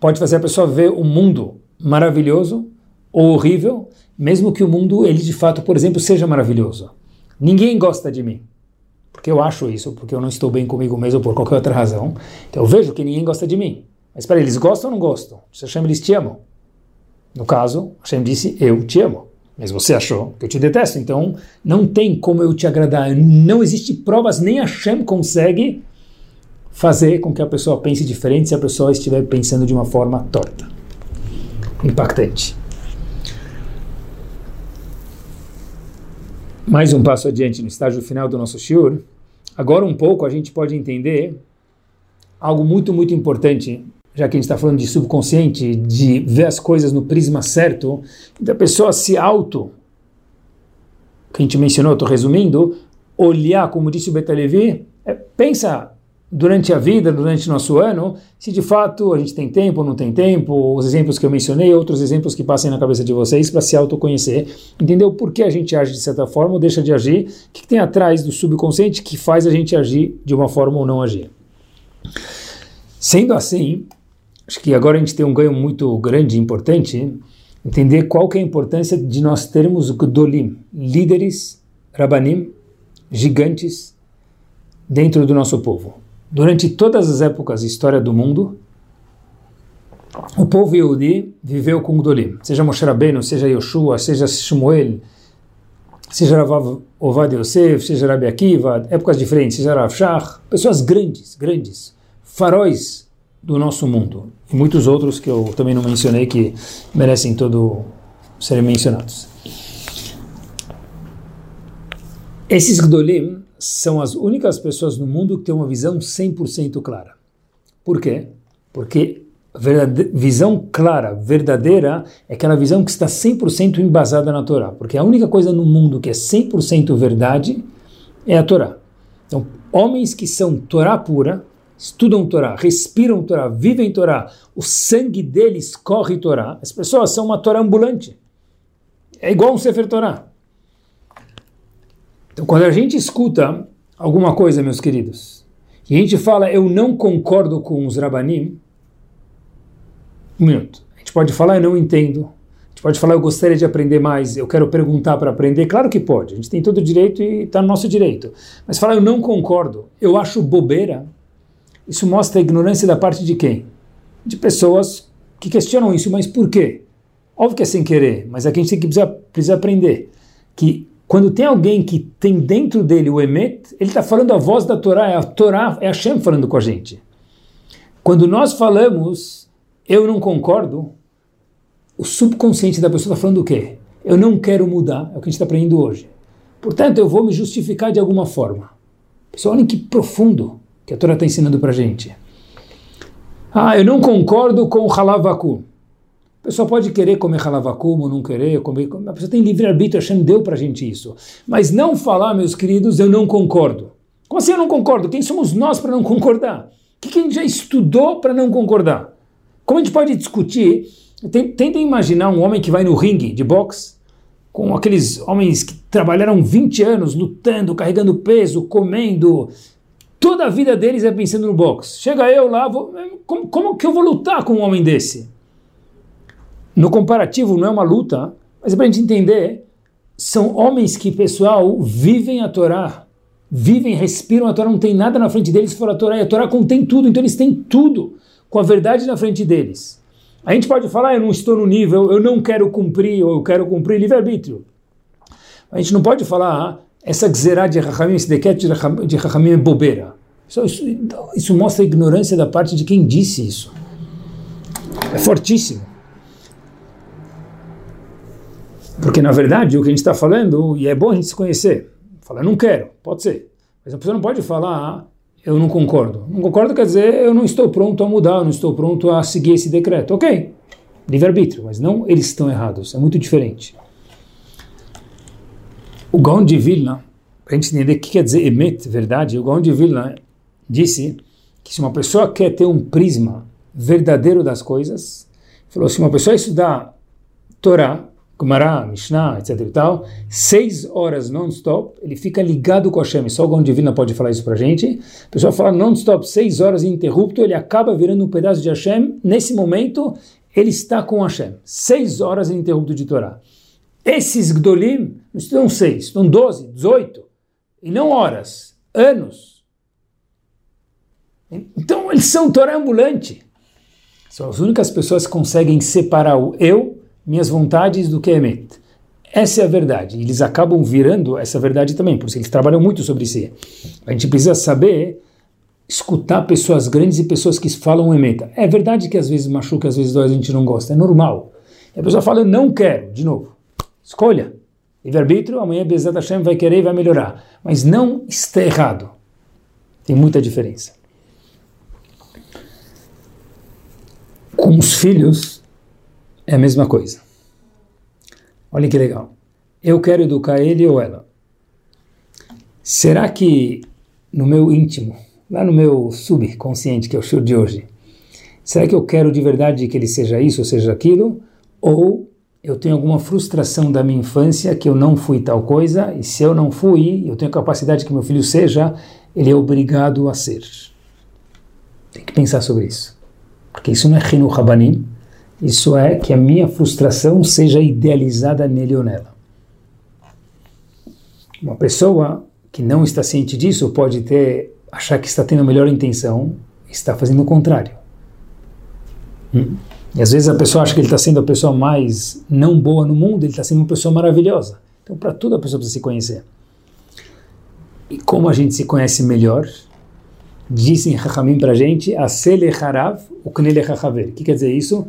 pode fazer a pessoa ver o mundo maravilhoso ou horrível, mesmo que o mundo, ele de fato, por exemplo, seja maravilhoso. Ninguém gosta de mim, porque eu acho isso, porque eu não estou bem comigo mesmo por qualquer outra razão. Então eu vejo que ninguém gosta de mim. Mas para eles gostam ou não gostam? Se Hashem eles te amam. No caso, Hashem disse, eu te amo mas você achou que eu te detesto, então não tem como eu te agradar. Não existe provas, nem a Hashem consegue fazer com que a pessoa pense diferente se a pessoa estiver pensando de uma forma torta. Impactante. Mais um passo adiante no estágio final do nosso shiur. Agora um pouco a gente pode entender algo muito, muito importante já que a gente está falando de subconsciente, de ver as coisas no prisma certo, da pessoa se auto, que a gente mencionou, estou resumindo, olhar, como disse o Betalevi, é, pensa durante a vida, durante nosso ano, se de fato a gente tem tempo ou não tem tempo, os exemplos que eu mencionei, outros exemplos que passem na cabeça de vocês para se autoconhecer, entender o porquê a gente age de certa forma ou deixa de agir, o que, que tem atrás do subconsciente que faz a gente agir de uma forma ou não agir. Sendo assim, acho que agora a gente tem um ganho muito grande e importante, entender qual que é a importância de nós termos Gdolim, líderes, Rabanim, gigantes, dentro do nosso povo. Durante todas as épocas da história do mundo, o povo Yehudi viveu com Gdolim, seja Moshe Rabbeinu, seja Yoshua, seja Shmuel, seja Rav Ovad Yosef, seja Rabi Akiva, épocas diferentes, seja Rav Shach, pessoas grandes, grandes, faróis do nosso mundo e muitos outros que eu também não mencionei que merecem todo serem mencionados. Esses Gdolim são as únicas pessoas no mundo que têm uma visão 100% clara. Por quê? Porque visão clara, verdadeira, é aquela visão que está 100% embasada na Torá. Porque a única coisa no mundo que é 100% verdade é a Torá. Então, homens que são Torá pura, estudam Torá, respiram Torá, vivem Torá, o sangue deles corre Torá. As pessoas são uma Torá ambulante. É igual um Sefer Torá. Então, quando a gente escuta alguma coisa, meus queridos, e a gente fala, eu não concordo com os Rabanim, um minuto. A gente pode falar, eu não entendo. A gente pode falar, eu gostaria de aprender mais, eu quero perguntar para aprender. Claro que pode, a gente tem todo o direito e está no nosso direito. Mas falar, eu não concordo, eu acho bobeira, isso mostra a ignorância da parte de quem? De pessoas que questionam isso, mas por quê? Óbvio que é sem querer, mas aqui a gente tem que precisa, precisa aprender que quando tem alguém que tem dentro dele o Emet, ele está falando a voz da Torá, é a Torá, é a Shem falando com a gente. Quando nós falamos, eu não concordo, o subconsciente da pessoa está falando o quê? Eu não quero mudar, é o que a gente está aprendendo hoje. Portanto, eu vou me justificar de alguma forma. Pessoal, olhem que profundo que a Torá está ensinando para a gente. Ah, eu não concordo com o halavaku. A pessoa pode querer comer halavakum ou não querer comer. A pessoa tem livre-arbítrio, Hashem deu para a gente isso. Mas não falar, meus queridos, eu não concordo. Como assim eu não concordo? Quem somos nós para não concordar? O que, que a gente já estudou para não concordar? Como a gente pode discutir? Tentem imaginar um homem que vai no ringue de boxe, com aqueles homens que trabalharam 20 anos lutando, carregando peso, comendo. Toda a vida deles é pensando no boxe. Chega eu lá, vou, como, como que eu vou lutar com um homem desse? no comparativo não é uma luta, mas é para a gente entender, são homens que, pessoal, vivem a Torá, vivem, respiram a Torá, não tem nada na frente deles fora a Torá, e a Torá contém tudo, então eles têm tudo com a verdade na frente deles. A gente pode falar, eu não estou no nível, eu não quero cumprir, ou eu quero cumprir livre-arbítrio. A gente não pode falar, ah, essa gzerá de Rahamim, esse decreto de Rahamim é bobeira. Isso, isso, isso mostra a ignorância da parte de quem disse isso. É fortíssimo. Porque, na verdade, o que a gente está falando, e é bom a gente se conhecer, fala, não quero, pode ser. Mas a pessoa não pode falar, ah, eu não concordo. Não concordo quer dizer, eu não estou pronto a mudar, não estou pronto a seguir esse decreto. Ok, livre-arbítrio, mas não eles estão errados, é muito diferente. O Gaon de Vilna, para a gente entender o que quer dizer emet, verdade, o Gaon de Vilna disse que se uma pessoa quer ter um prisma verdadeiro das coisas, falou, se uma pessoa estudar Torá, Kumara, Mishnah, etc e tal, seis horas non-stop, ele fica ligado com Hashem. Só o Gão Divina pode falar isso pra gente. A pessoa fala non-stop, seis horas ininterrupto, ele acaba virando um pedaço de Hashem. Nesse momento, ele está com Hashem. Seis horas ininterrupto de Torá. Esses Gdolim não estudam seis, estão doze, dezoito. E não horas, anos. Então, eles são Torá ambulante. São as únicas pessoas que conseguem separar o eu minhas vontades do que é Emet. Essa é a verdade. Eles acabam virando essa verdade também, por isso eles trabalham muito sobre si. A gente precisa saber escutar pessoas grandes e pessoas que falam Emet. É verdade que às vezes machuca, às vezes dói, a gente não gosta, é normal. E a pessoa fala, eu não quero, de novo. Escolha. Livre-arbítrio, amanhã Bezat Hashem vai querer e vai melhorar. Mas não está errado. Tem muita diferença. Com os filhos, é a mesma coisa. Olha que legal. Eu quero educar ele ou ela. Será que no meu íntimo, lá no meu subconsciente, que é o show de hoje, será que eu quero de verdade que ele seja isso ou seja aquilo? Ou eu tenho alguma frustração da minha infância que eu não fui tal coisa, e se eu não fui, eu tenho capacidade que meu filho seja, ele é obrigado a ser. Tem que pensar sobre isso. Porque isso não é Rinu Rabanim, isso é que a minha frustração seja idealizada nele ou nela. Uma pessoa que não está ciente disso pode ter achar que está tendo a melhor intenção está fazendo o contrário. Hum? E às vezes a pessoa acha que ele está sendo a pessoa mais não boa no mundo, ele está sendo uma pessoa maravilhosa. Então, para tudo a pessoa precisa se conhecer. E como a gente se conhece melhor, dizem Chachamim para a gente, Asele Harav, o Knele Hachaver. O que quer dizer isso?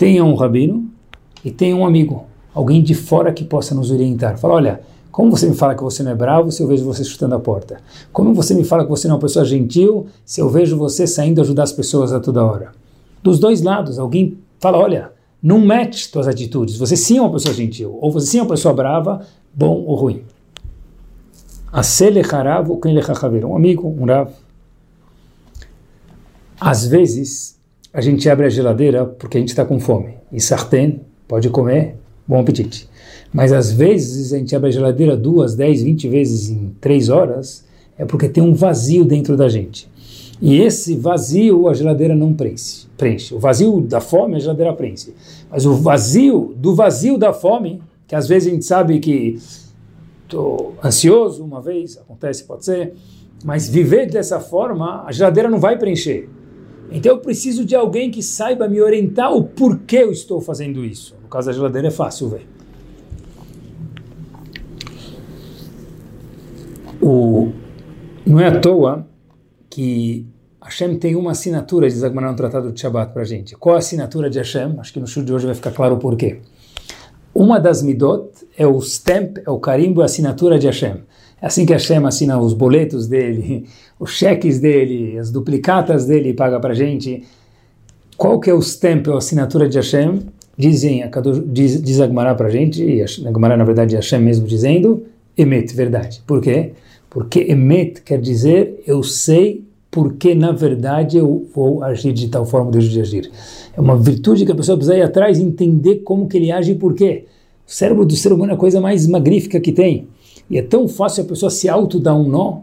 tenha um rabino e tenha um amigo, alguém de fora que possa nos orientar. Fala, olha, como você me fala que você não é bravo se eu vejo você chutando a porta? Como você me fala que você não é uma pessoa gentil se eu vejo você saindo ajudar as pessoas a toda hora? Dos dois lados, alguém fala, olha, não match tuas atitudes. Você sim é uma pessoa gentil, ou você sim é uma pessoa brava, bom ou ruim. Um amigo, um rav. Às vezes, a gente abre a geladeira porque a gente está com fome. E sartén, pode comer, bom apetite. Mas às vezes a gente abre a geladeira duas, dez, vinte vezes em três horas, é porque tem um vazio dentro da gente. E esse vazio a geladeira não preenche. preenche. O vazio da fome a geladeira preenche. Mas o vazio do vazio da fome, que às vezes a gente sabe que estou ansioso uma vez, acontece, pode ser, mas viver dessa forma, a geladeira não vai preencher. Então eu preciso de alguém que saiba me orientar o porquê eu estou fazendo isso. No caso da geladeira é fácil ver. O, não é à toa que Hashem tem uma assinatura, diz Agmará no Tratado de Shabbat para a gente. Qual a assinatura de Hashem? Acho que no show de hoje vai ficar claro o porquê. Uma das midot é o stamp, é o carimbo, a assinatura de Hashem. É assim que Hashem assina os boletos dele, os cheques dele, as duplicatas dele e paga para a gente. Qual que é o stamp, a assinatura de Hashem? Dizem, diz, diz Agmará para a gente, e Agmará na verdade é Hashem mesmo dizendo, emet, verdade. Por quê? Porque emet quer dizer eu sei porque na verdade eu vou agir de tal forma desejo de agir. É uma virtude que a pessoa precisa ir atrás e entender como que ele age e por quê. O cérebro do ser humano é a coisa mais magnífica que tem. E é tão fácil a pessoa se auto dar um nó.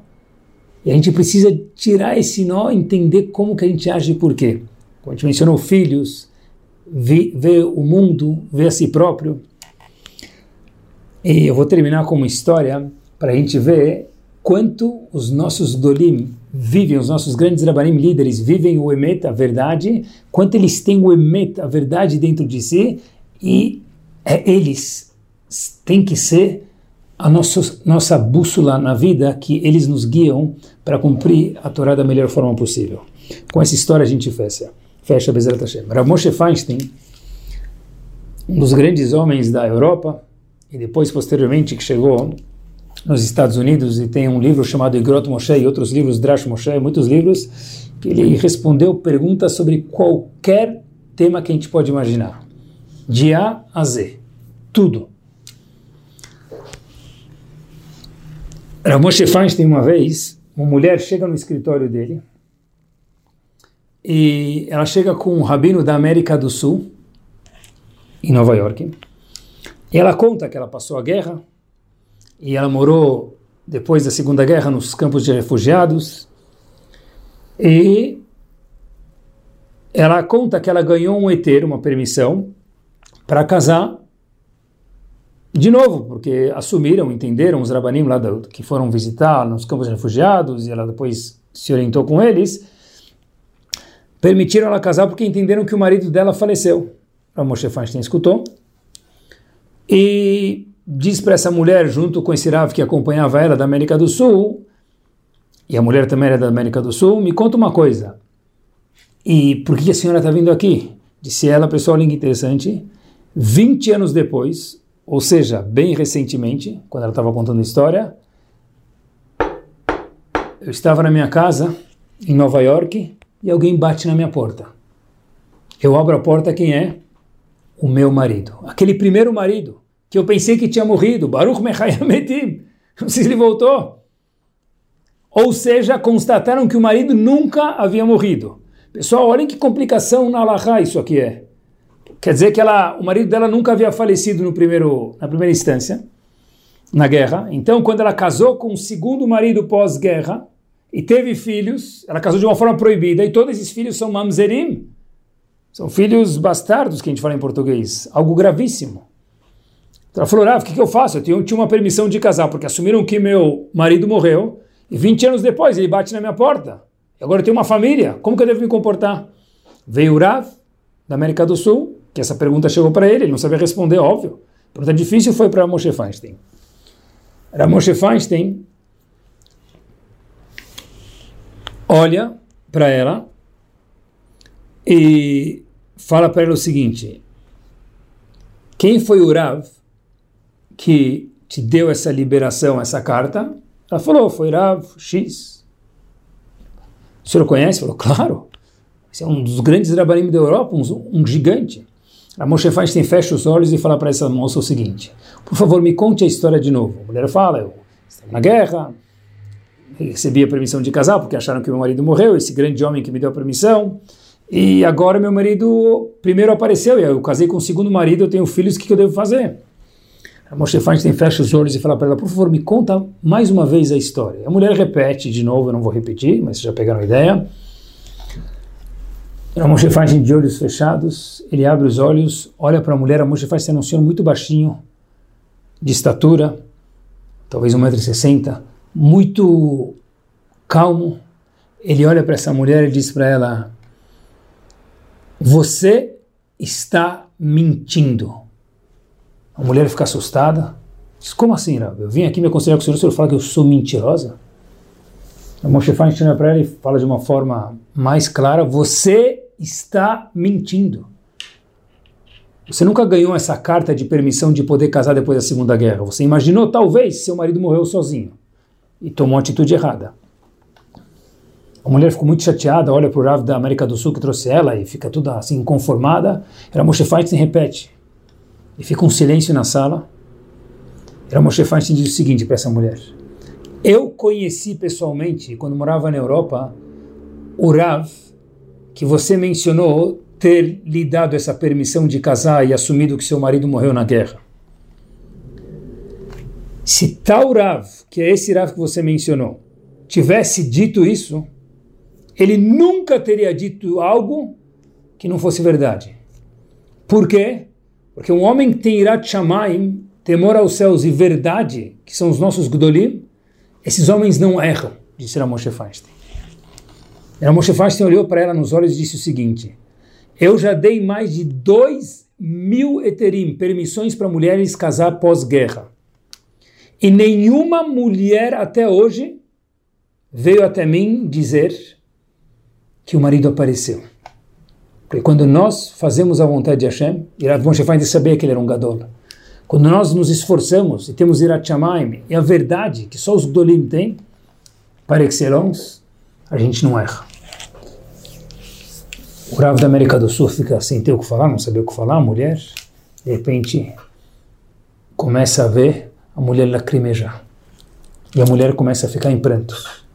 E a gente precisa tirar esse nó, entender como que a gente age e por quê. Como a gente mencionou, filhos, ver o mundo, ver a si próprio. E eu vou terminar com uma história para a gente ver quanto os nossos dolim vivem, os nossos grandes rabanim líderes vivem o emet, a verdade, quanto eles têm o emet, a verdade dentro de si, e é, eles têm que ser a nossa, nossa bússola na vida, que eles nos guiam para cumprir a Torá da melhor forma possível. Com essa história a gente fecha. Fecha Bezerra Hashem. Rav Moshe Feinstein, um dos grandes homens da Europa, e depois posteriormente que chegou nos Estados Unidos e tem um livro chamado Igrot Moshe e outros livros, Drash Moshe, muitos livros, que ele respondeu perguntas sobre qualquer tema que a gente pode imaginar. De A a Z. Tudo. Rav Moshe Feinstein, uma vez, uma mulher chega no escritório dele e ela chega com um rabino da América do Sul, em Nova York, e ela conta que ela passou a guerra, e ela morou depois da Segunda Guerra nos campos de refugiados. E ela conta que ela ganhou um ETER, uma permissão, para casar de novo, porque assumiram, entenderam os rabanim lá do, que foram visitar nos campos de refugiados e ela depois se orientou com eles, permitiram ela casar porque entenderam que o marido dela faleceu. A Moshe Feinstein escutou. E diz para essa mulher, junto com esse Rav que acompanhava ela da América do Sul, e a mulher também era da América do Sul, me conta uma coisa. E por que a senhora está vindo aqui? Disse ela, pessoal, link interessante. 20 anos depois, ou seja, bem recentemente, quando ela estava contando a história, eu estava na minha casa, em Nova York, e alguém bate na minha porta. Eu abro a porta, quem é? O meu marido. Aquele primeiro marido que eu pensei que tinha morrido, Baruch Mechayametim, se ele voltou. Ou seja, constataram que o marido nunca havia morrido. Pessoal, olhem que complicação na Allahá isso aqui é. Quer dizer que ela, o marido dela nunca havia falecido no primeiro, na primeira instância, na guerra. Então, quando ela casou com o segundo marido pós-guerra e teve filhos, ela casou de uma forma proibida e todos esses filhos são mamzerim. São filhos bastardos que a gente fala em português. Algo gravíssimo. Ela falou, Rav, o que, que eu faço? Eu tinha uma permissão de casar, porque assumiram que meu marido morreu, e 20 anos depois ele bate na minha porta. E agora eu tenho uma família, como que eu devo me comportar? Veio o Rav, da América do Sul, que essa pergunta chegou para ele, ele não sabia responder, óbvio. Pergunta difícil foi para Moshe Feinstein. Era Moshe Feinstein olha para ela e fala para ela o seguinte: quem foi o Rav que te deu essa liberação, essa carta? Ela falou, foi Rav X. O senhor conhece? Falou, claro. Esse é um dos grandes rabanim da Europa, um, um gigante. A Moshe Feinstein fecha os olhos e fala para essa moça o seguinte, por favor, me conte a história de novo. A mulher fala, eu estava na guerra, recebi a permissão de casar porque acharam que meu marido morreu, esse grande homem que me deu a permissão, e agora meu marido primeiro apareceu, e eu casei com o segundo marido, eu tenho filhos, o que eu devo fazer? A Moshe Feinstein fecha os olhos e fala para ela, por favor, me conta mais uma vez a história. A mulher repete de novo, eu não vou repetir, mas já pegaram a ideia. A Moshe Feinstein de olhos fechados, ele abre os olhos, olha para a mulher, a Moshe Feinstein é um senhor muito baixinho, de estatura, talvez 1,60m, muito calmo. Ele olha para essa mulher e diz para ela: Você está mentindo. A mulher fica assustada. Diz: Como assim, Rav? Eu vim aqui me aconselhar com o senhor, o senhor fala que eu sou mentirosa? A Moshe Feinstein para ela e fala de uma forma mais clara: Você está mentindo. Você nunca ganhou essa carta de permissão de poder casar depois da Segunda Guerra. Você imaginou, talvez, seu marido morreu sozinho e tomou a atitude errada. A mulher ficou muito chateada, olha para o Rav da América do Sul que trouxe ela e fica toda assim inconformada. Era Moshe Feinstein repete. E fica um silêncio na sala. Era Moshe Feinstein diz o seguinte para essa mulher. Eu conheci pessoalmente, quando morava na Europa, o Rav que você mencionou ter lhe dado essa permissão de casar e assumido que seu marido morreu na guerra. Se tal Rav, que é esse Rav que você mencionou, tivesse dito isso, ele nunca teria dito algo que não fosse verdade. Por quê? Porque um homem que tem irat shamaim, temor aos céus e verdade, que são os nossos gdolim, esses homens não erram, disse Ramoshe Feinstein. Moshe Feinstein olhou para ela nos olhos e disse o seguinte: Eu já dei mais de dois mil eterim, permissões para mulheres casar pós-guerra. E nenhuma mulher até hoje veio até mim dizer que o marido apareceu. Porque quando nós fazemos a vontade de Hashem, Rav Moshe Feinstein sabia que ele era um gadol. Quando nós nos esforçamos e temos Irat Shamayim, e a verdade que só os Gdolim têm, par excellence, a gente não erra. O Rav da América do Sul fica sem ter o que falar, não saber o que falar, a mulher, de repente, começa a ver a mulher lacrimejar. E a mulher começa a ficar em prantos.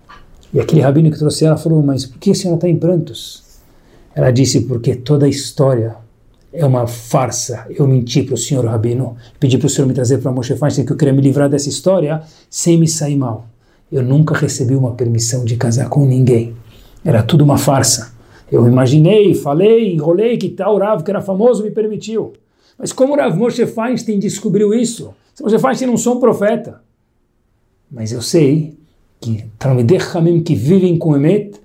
E aquele rabino que trouxe ela falou, mas por que a senhora está em prantos? Ela disse, porque toda a história é uma farsa. Eu menti para o senhor rabino, pedi para o senhor me trazer para Moshe Feinstein que eu queria me livrar dessa história sem me sair mal. Eu nunca recebi uma permissão de casar com ninguém. Era tudo uma farsa. Eu imaginei, falei, enrolei que tal Rav, que era famoso, me permitiu. Mas como Rav Moshe Feinstein descobriu isso? Moshe Feinstein não sou um profeta. Mas eu sei que Talmidei Hamim que vivem com Emet,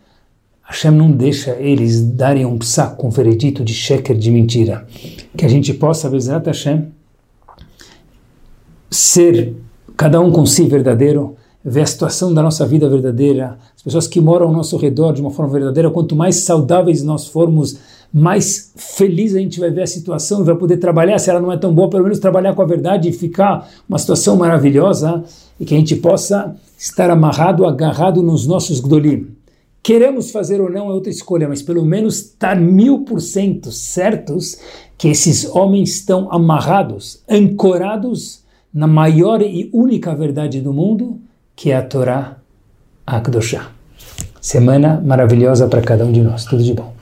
Hashem não deixa eles darem um psaco um veredito de sheker, de mentira. Que a gente possa, Bezerra Hashem, ser cada um com si verdadeiro, ver a situação da nossa vida verdadeira, as pessoas que moram ao nosso redor de uma forma verdadeira, quanto mais saudáveis nós formos, mais feliz a gente vai ver a situação e vai poder trabalhar, se ela não é tão boa, pelo menos trabalhar com a verdade e ficar uma situação maravilhosa e que a gente possa estar amarrado, agarrado nos nossos gdolim. Queremos fazer ou não é outra escolha, mas pelo menos estar mil por cento certos que esses homens estão amarrados, ancorados na maior e única verdade do mundo, que é a Torá Akdoshá. Semana maravilhosa para cada um de nós. Tudo de bom.